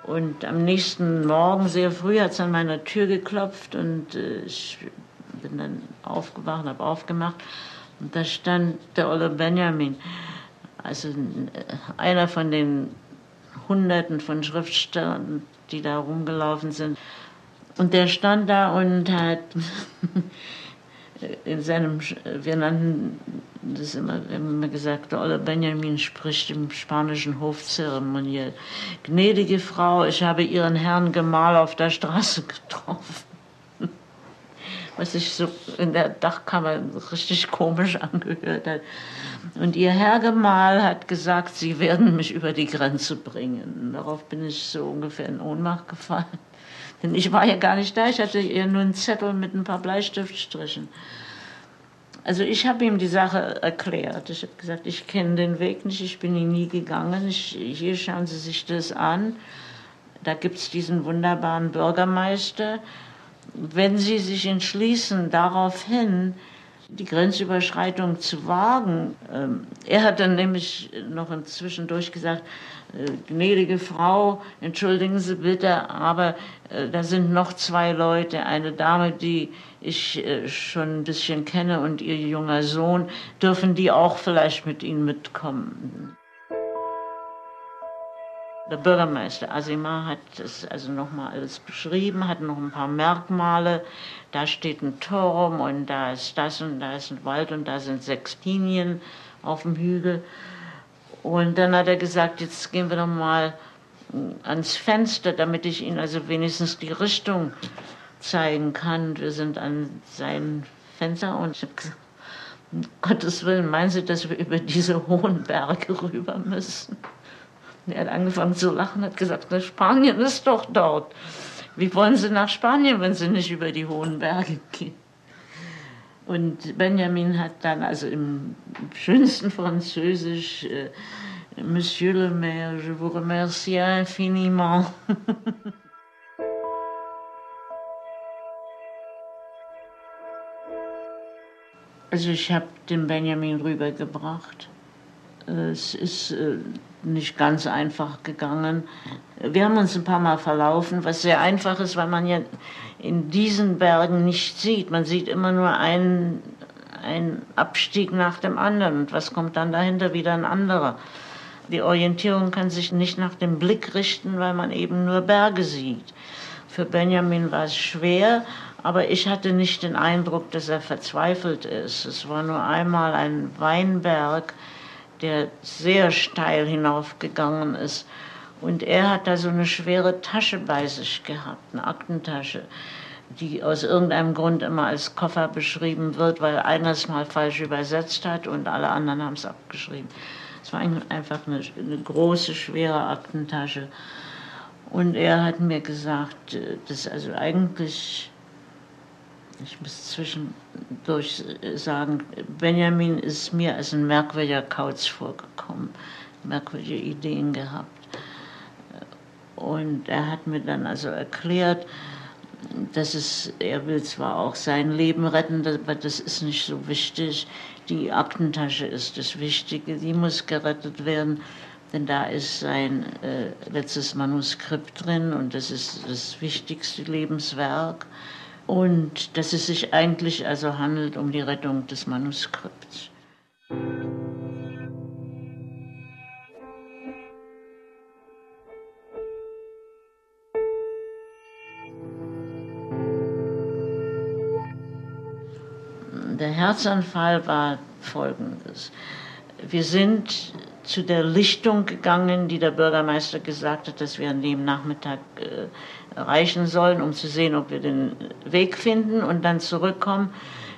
Und am nächsten Morgen, sehr früh, hat es an meiner Tür geklopft und äh, ich bin dann aufgewacht, habe aufgemacht und da stand der Olle Benjamin, also äh, einer von den Hunderten von Schriftstellern, die da rumgelaufen sind. Und der stand da und hat in seinem, wir nannten das immer, wir haben immer gesagt, der Olle Benjamin spricht im spanischen Hof zeremoniell. Gnädige Frau, ich habe Ihren Herrn Gemahl auf der Straße getroffen. Was sich so in der Dachkammer richtig komisch angehört hat. Und Ihr Herr Gemahl hat gesagt, Sie werden mich über die Grenze bringen. Darauf bin ich so ungefähr in Ohnmacht gefallen. Denn ich war ja gar nicht da, ich hatte eher nur einen Zettel mit ein paar Bleistiftstrichen. Also ich habe ihm die Sache erklärt. Ich habe gesagt, ich kenne den Weg nicht, ich bin ihn nie gegangen. Ich, hier schauen Sie sich das an. Da gibt es diesen wunderbaren Bürgermeister. Wenn Sie sich entschließen, daraufhin die Grenzüberschreitung zu wagen, ähm, er hat dann nämlich noch inzwischen durchgesagt, äh, gnädige Frau, entschuldigen Sie bitte, aber äh, da sind noch zwei Leute, eine Dame, die ich äh, schon ein bisschen kenne und ihr junger Sohn, dürfen die auch vielleicht mit Ihnen mitkommen? Der Bürgermeister Asimar hat das also nochmal alles beschrieben, hat noch ein paar Merkmale. Da steht ein Turm und da ist das und da ist ein Wald und da sind sechs Linien auf dem Hügel. Und dann hat er gesagt, jetzt gehen wir doch mal ans Fenster, damit ich Ihnen also wenigstens die Richtung zeigen kann. Wir sind an sein Fenster und ich habe gesagt, um Gottes Willen, meinen Sie, dass wir über diese hohen Berge rüber müssen? Und er hat angefangen zu lachen, hat gesagt, na, Spanien ist doch dort. Wie wollen Sie nach Spanien, wenn Sie nicht über die hohen Berge gehen? Und Benjamin hat dann also im schönsten Französisch, äh, Monsieur le Maire, je vous remercie infiniment. also ich habe den Benjamin rübergebracht. Es ist äh, nicht ganz einfach gegangen. Wir haben uns ein paar Mal verlaufen, was sehr einfach ist, weil man ja in diesen Bergen nicht sieht. Man sieht immer nur einen, ein Abstieg nach dem anderen. Und was kommt dann dahinter? Wieder ein anderer. Die Orientierung kann sich nicht nach dem Blick richten, weil man eben nur Berge sieht. Für Benjamin war es schwer, aber ich hatte nicht den Eindruck, dass er verzweifelt ist. Es war nur einmal ein Weinberg, der sehr steil hinaufgegangen ist. Und er hat da so eine schwere Tasche bei sich gehabt, eine Aktentasche, die aus irgendeinem Grund immer als Koffer beschrieben wird, weil einer es mal falsch übersetzt hat und alle anderen haben es abgeschrieben. Es war einfach eine, eine große, schwere Aktentasche. Und er hat mir gesagt, äh, dass also eigentlich ich muss zwischendurch sagen, Benjamin ist mir als ein merkwürdiger Kauz vorgekommen, merkwürdige Ideen gehabt. Und er hat mir dann also erklärt, dass es, er will zwar auch sein Leben retten, aber das ist nicht so wichtig. Die Aktentasche ist das Wichtige, die muss gerettet werden, denn da ist sein äh, letztes Manuskript drin und das ist das wichtigste Lebenswerk und dass es sich eigentlich also handelt um die Rettung des Manuskripts. Der Herzanfall war folgendes. Wir sind zu der Lichtung gegangen, die der Bürgermeister gesagt hat, dass wir an dem Nachmittag äh, erreichen sollen, um zu sehen, ob wir den Weg finden und dann zurückkommen,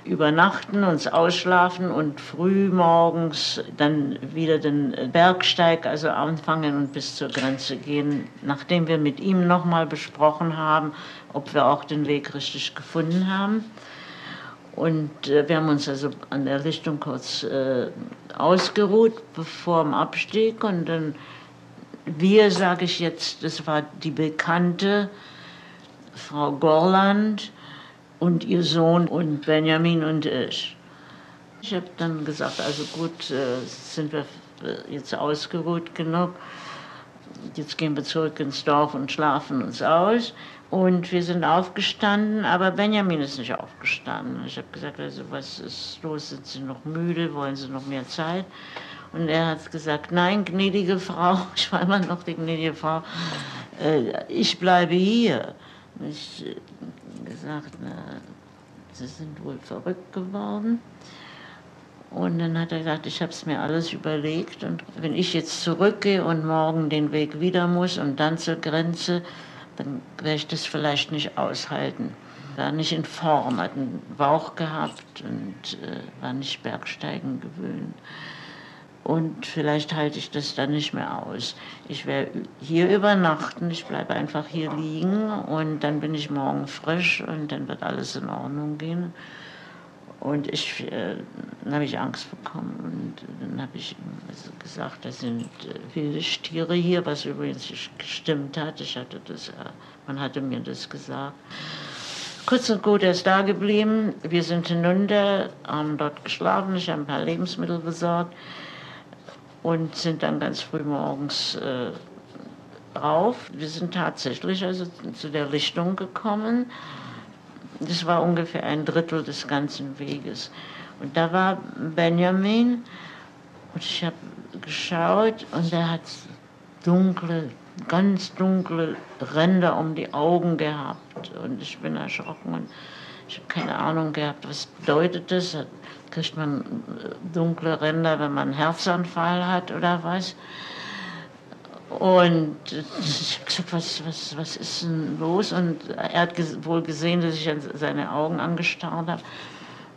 übernachten, uns ausschlafen und früh morgens dann wieder den Bergsteig, also anfangen und bis zur Grenze gehen, nachdem wir mit ihm nochmal besprochen haben, ob wir auch den Weg richtig gefunden haben. Und äh, wir haben uns also an der Lichtung kurz äh, ausgeruht vor dem Abstieg und dann wir, sage ich jetzt, das war die bekannte Frau Gorland und ihr Sohn und Benjamin und ich. Ich habe dann gesagt, also gut, äh, sind wir jetzt ausgeruht genug. Jetzt gehen wir zurück ins Dorf und schlafen uns aus. Und wir sind aufgestanden, aber Benjamin ist nicht aufgestanden. Ich habe gesagt, also was ist los? Sind Sie noch müde? Wollen Sie noch mehr Zeit? Und er hat gesagt, nein, gnädige Frau, ich war immer noch die gnädige Frau, äh, ich bleibe hier. Und ich äh, gesagt, na, Sie sind wohl verrückt geworden. Und dann hat er gesagt, ich habe es mir alles überlegt und wenn ich jetzt zurückgehe und morgen den Weg wieder muss und dann zur Grenze, dann werde ich das vielleicht nicht aushalten. War nicht in Form, hat einen Bauch gehabt und äh, war nicht Bergsteigen gewöhnt und vielleicht halte ich das dann nicht mehr aus. Ich werde hier übernachten, ich bleibe einfach hier liegen und dann bin ich morgen frisch und dann wird alles in Ordnung gehen. Und ich, äh, dann habe ich Angst bekommen und dann habe ich also gesagt, da sind äh, wilde Stiere hier, was übrigens gestimmt hat. Ich hatte das, äh, man hatte mir das gesagt. Kurz und gut, er ist da geblieben. Wir sind hinunter, haben dort geschlafen, ich habe ein paar Lebensmittel besorgt und sind dann ganz früh morgens äh, rauf. Wir sind tatsächlich also zu der Lichtung gekommen. Das war ungefähr ein Drittel des ganzen Weges. Und da war Benjamin und ich habe geschaut und er hat dunkle, ganz dunkle Ränder um die Augen gehabt. Und ich bin erschrocken und ich habe keine Ahnung gehabt, was bedeutet das kriegt man äh, dunkle Ränder, wenn man einen Herzanfall hat oder was. Und ich habe gesagt, was, was, was ist denn los? Und er hat wohl gesehen, dass ich seine Augen angestarrt habe.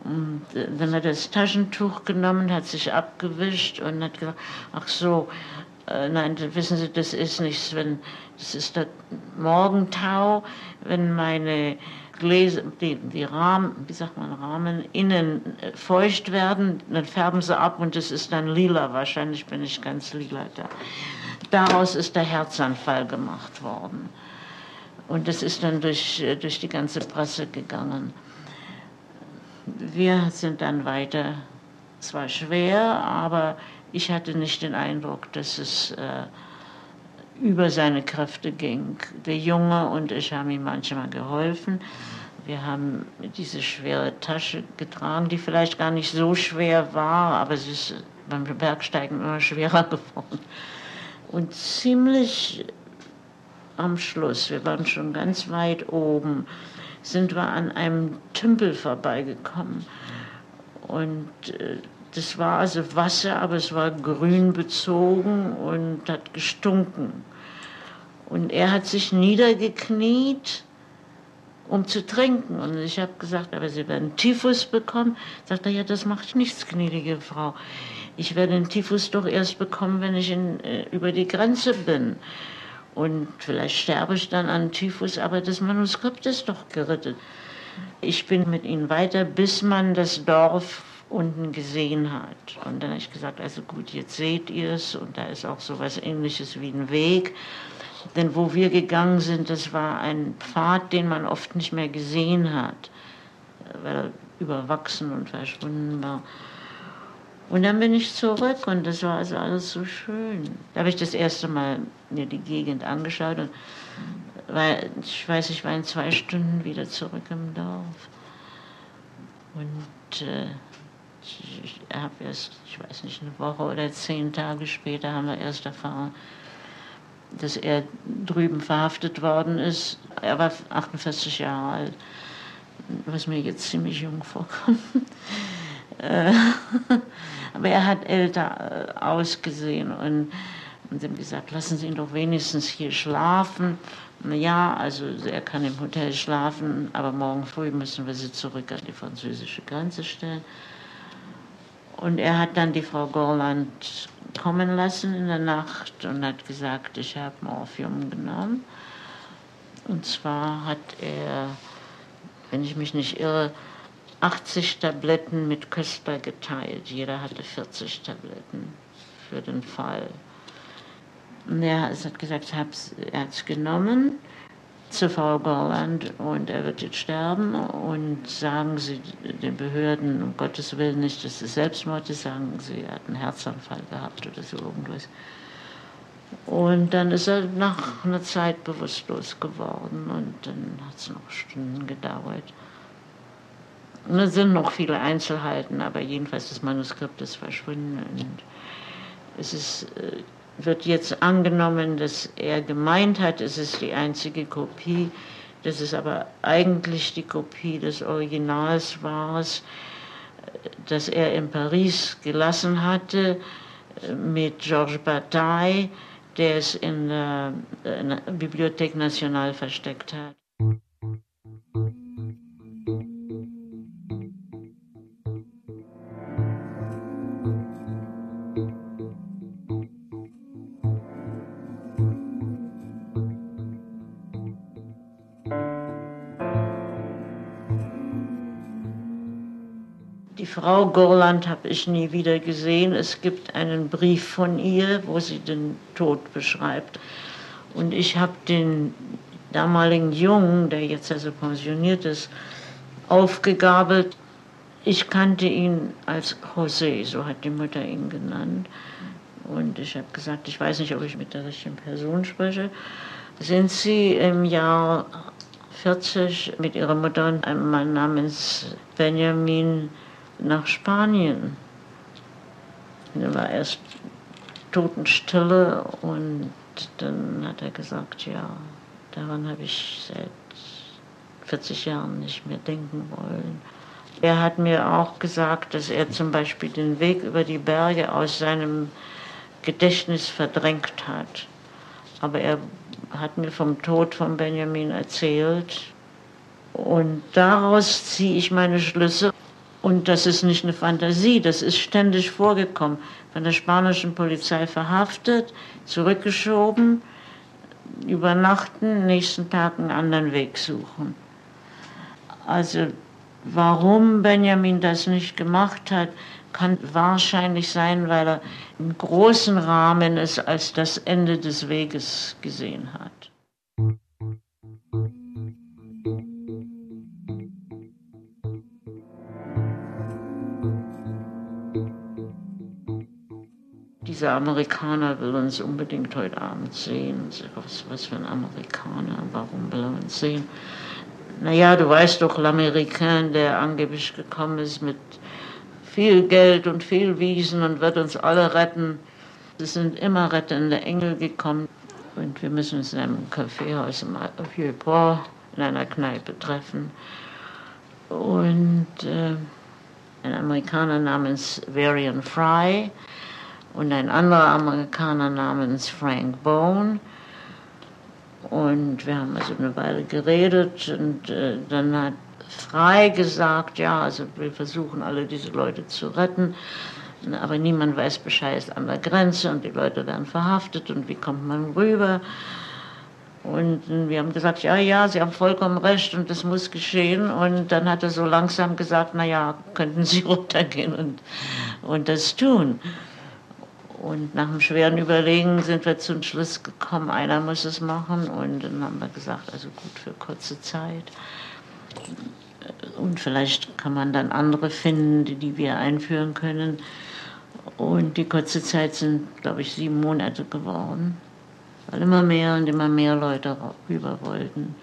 Und äh, dann hat er das Taschentuch genommen, hat sich abgewischt und hat gesagt, ach so, äh, nein, wissen Sie, das ist nichts, wenn, das ist der Morgentau, wenn meine Gläser, die, die Rahmen, wie sagt man, Rahmen innen äh, feucht werden, dann färben sie ab und es ist dann lila. Wahrscheinlich bin ich ganz lila da. Daraus ist der Herzanfall gemacht worden. Und das ist dann durch, durch die ganze Presse gegangen. Wir sind dann weiter, es war schwer, aber ich hatte nicht den Eindruck, dass es äh, über seine Kräfte ging. Der Junge und ich haben ihm manchmal geholfen. Wir haben diese schwere Tasche getragen, die vielleicht gar nicht so schwer war, aber sie ist beim Bergsteigen immer schwerer geworden. Und ziemlich am Schluss, wir waren schon ganz weit oben, sind wir an einem Tümpel vorbeigekommen. Und äh, das war also Wasser, aber es war grün bezogen und hat gestunken. Und er hat sich niedergekniet, um zu trinken. Und ich habe gesagt, aber Sie werden Typhus bekommen. Sagt er, ja, das macht nichts, gnädige Frau. Ich werde den Typhus doch erst bekommen, wenn ich in, äh, über die Grenze bin. Und vielleicht sterbe ich dann an Typhus, aber das Manuskript ist doch gerettet. Ich bin mit ihnen weiter, bis man das Dorf unten gesehen hat. Und dann habe ich gesagt, also gut, jetzt seht ihr es und da ist auch so was ähnliches wie ein Weg. Denn wo wir gegangen sind, das war ein Pfad, den man oft nicht mehr gesehen hat, weil er überwachsen und verschwunden war. Und dann bin ich zurück und das war also alles so schön. Da habe ich das erste Mal mir die Gegend angeschaut und weil ich weiß, ich war in zwei Stunden wieder zurück im Dorf. Und äh, ich, ich habe erst, ich weiß nicht, eine Woche oder zehn Tage später haben wir erst erfahren, dass er drüben verhaftet worden ist. Er war 48 Jahre alt, was mir jetzt ziemlich jung vorkommt. Äh, aber er hat älter äh, ausgesehen und, und haben gesagt, lassen Sie ihn doch wenigstens hier schlafen. Ja, also er kann im Hotel schlafen, aber morgen früh müssen wir sie zurück an die französische Grenze stellen. Und er hat dann die Frau Gorland kommen lassen in der Nacht und hat gesagt, ich habe Morphium genommen. Und zwar hat er, wenn ich mich nicht irre, 80 Tabletten mit Köstler geteilt. Jeder hatte 40 Tabletten für den Fall. Und er hat gesagt, er hat es genommen zu Frau Gorland und er wird jetzt sterben und sagen Sie den Behörden um Gottes Willen nicht, dass es Selbstmord ist, sagen Sie, er hat einen Herzanfall gehabt oder so irgendwas. Und dann ist er nach einer Zeit bewusstlos geworden und dann hat es noch Stunden gedauert. Und es sind noch viele Einzelheiten, aber jedenfalls das Manuskript ist verschwunden und es ist äh, wird jetzt angenommen, dass er gemeint hat, es ist die einzige Kopie, dass es aber eigentlich die Kopie des Originals war, das er in Paris gelassen hatte mit Georges Bataille, der es in der, in der Bibliothek Nationale versteckt hat. Frau Gorland habe ich nie wieder gesehen. Es gibt einen Brief von ihr, wo sie den Tod beschreibt. Und ich habe den damaligen Jungen, der jetzt also pensioniert ist, aufgegabelt. Ich kannte ihn als José, so hat die Mutter ihn genannt. Und ich habe gesagt, ich weiß nicht, ob ich mit der richtigen Person spreche. Sind Sie im Jahr 40 mit Ihrer Mutter und einem Mann namens Benjamin nach Spanien. Da war erst Totenstille und dann hat er gesagt, ja, daran habe ich seit 40 Jahren nicht mehr denken wollen. Er hat mir auch gesagt, dass er zum Beispiel den Weg über die Berge aus seinem Gedächtnis verdrängt hat. Aber er hat mir vom Tod von Benjamin erzählt. Und daraus ziehe ich meine Schlüsse. Und das ist nicht eine Fantasie, das ist ständig vorgekommen. Von der spanischen Polizei verhaftet, zurückgeschoben, übernachten, nächsten Tag einen anderen Weg suchen. Also warum Benjamin das nicht gemacht hat, kann wahrscheinlich sein, weil er im großen Rahmen es als das Ende des Weges gesehen hat. Dieser Amerikaner will uns unbedingt heute Abend sehen. Was, was für ein Amerikaner, warum will er uns sehen? naja, du weißt doch, l'Americain, der angeblich gekommen ist mit viel Geld und viel Wiesen und wird uns alle retten. Es sind immer rettende Engel gekommen und wir müssen uns in einem Kaffeehaus im Vieux-Port in einer Kneipe treffen. Und äh, ein Amerikaner namens Varian Fry und ein anderer Amerikaner namens Frank Bone. Und wir haben also eine Weile geredet und äh, dann hat Fry gesagt, ja, also wir versuchen alle diese Leute zu retten, aber niemand weiß Bescheid an der Grenze und die Leute werden verhaftet und wie kommt man rüber? Und wir haben gesagt, ja, ja, Sie haben vollkommen recht und das muss geschehen. Und dann hat er so langsam gesagt, na ja, könnten Sie runtergehen und, und das tun. Und nach einem schweren Überlegen sind wir zum Schluss gekommen, einer muss es machen. Und dann haben wir gesagt, also gut für kurze Zeit. Und vielleicht kann man dann andere finden, die, die wir einführen können. Und die kurze Zeit sind, glaube ich, sieben Monate geworden weil immer mehr und immer mehr Leute rüber wollten.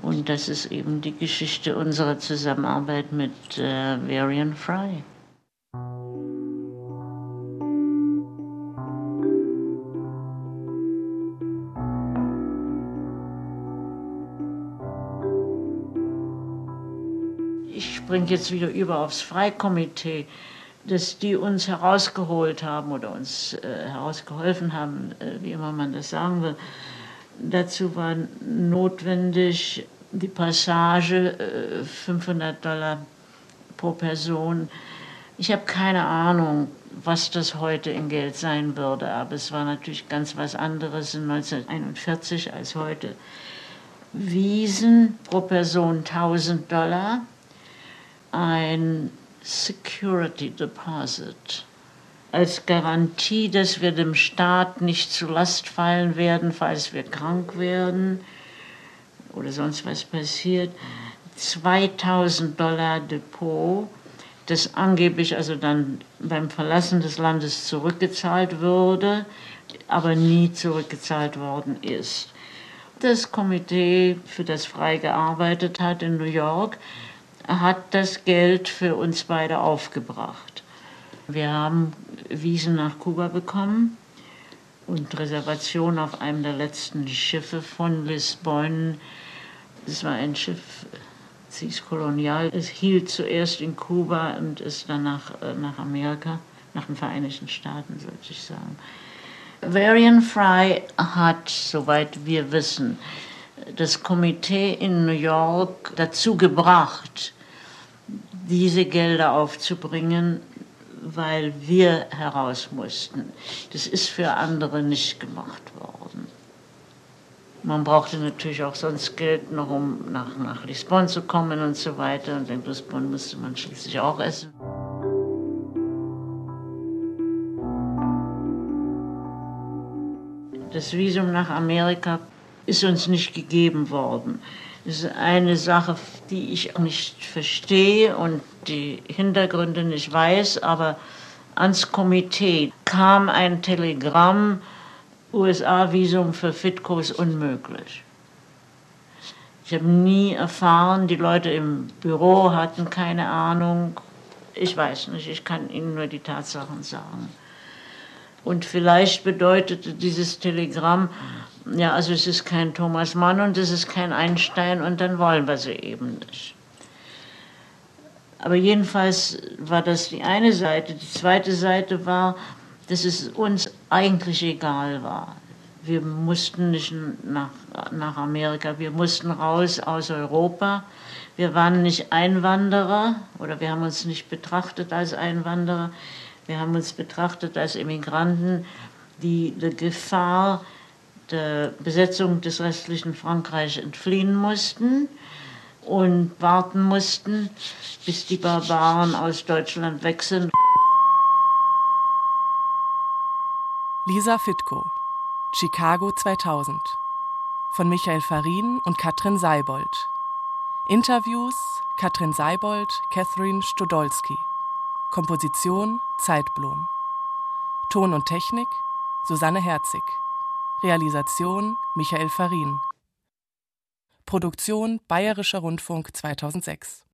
Und das ist eben die Geschichte unserer Zusammenarbeit mit äh, Varian Fry. Springe jetzt wieder über aufs Freikomitee dass die uns herausgeholt haben oder uns äh, herausgeholfen haben, äh, wie immer man das sagen will. Dazu war notwendig die Passage äh, 500 Dollar pro Person. Ich habe keine Ahnung, was das heute in Geld sein würde, aber es war natürlich ganz was anderes in 1941 als heute. Wiesen pro Person 1000 Dollar, ein Security Deposit als Garantie, dass wir dem Staat nicht zu Last fallen werden, falls wir krank werden oder sonst was passiert. 2000 Dollar Depot, das angeblich also dann beim Verlassen des Landes zurückgezahlt würde, aber nie zurückgezahlt worden ist. Das Komitee, für das frei gearbeitet hat in New York, hat das Geld für uns beide aufgebracht. Wir haben Wiesen nach Kuba bekommen und Reservation auf einem der letzten Schiffe von Lisbon. Das war ein Schiff, Cis Colonial. Es hielt zuerst in Kuba und ist dann nach, äh, nach Amerika, nach den Vereinigten Staaten, sollte ich sagen. Varian Fry hat, soweit wir wissen, das Komitee in New York dazu gebracht, diese Gelder aufzubringen, weil wir heraus mussten. Das ist für andere nicht gemacht worden. Man brauchte natürlich auch sonst Geld noch, um nach, nach Lisbon zu kommen und so weiter. Und in Lisbon musste man schließlich auch essen. Das Visum nach Amerika ist uns nicht gegeben worden. Das ist eine Sache, die ich nicht verstehe und die Hintergründe nicht weiß, aber ans Komitee kam ein Telegramm, USA-Visum für Fitco ist unmöglich. Ich habe nie erfahren, die Leute im Büro hatten keine Ahnung. Ich weiß nicht, ich kann Ihnen nur die Tatsachen sagen. Und vielleicht bedeutete dieses Telegramm, ja, also es ist kein Thomas Mann und es ist kein Einstein und dann wollen wir sie eben nicht. Aber jedenfalls war das die eine Seite. Die zweite Seite war, dass es uns eigentlich egal war. Wir mussten nicht nach, nach Amerika, wir mussten raus aus Europa. Wir waren nicht Einwanderer oder wir haben uns nicht betrachtet als Einwanderer. Wir haben uns betrachtet als Immigranten, die der Gefahr der Besetzung des restlichen Frankreich entfliehen mussten und warten mussten, bis die Barbaren aus Deutschland weg sind. Lisa Fitko, Chicago 2000. Von Michael Farin und Katrin Seibold. Interviews Katrin Seibold, Catherine Stodolski. Komposition Zeitblom. Ton und Technik Susanne Herzig. Realisation Michael Farin. Produktion Bayerischer Rundfunk 2006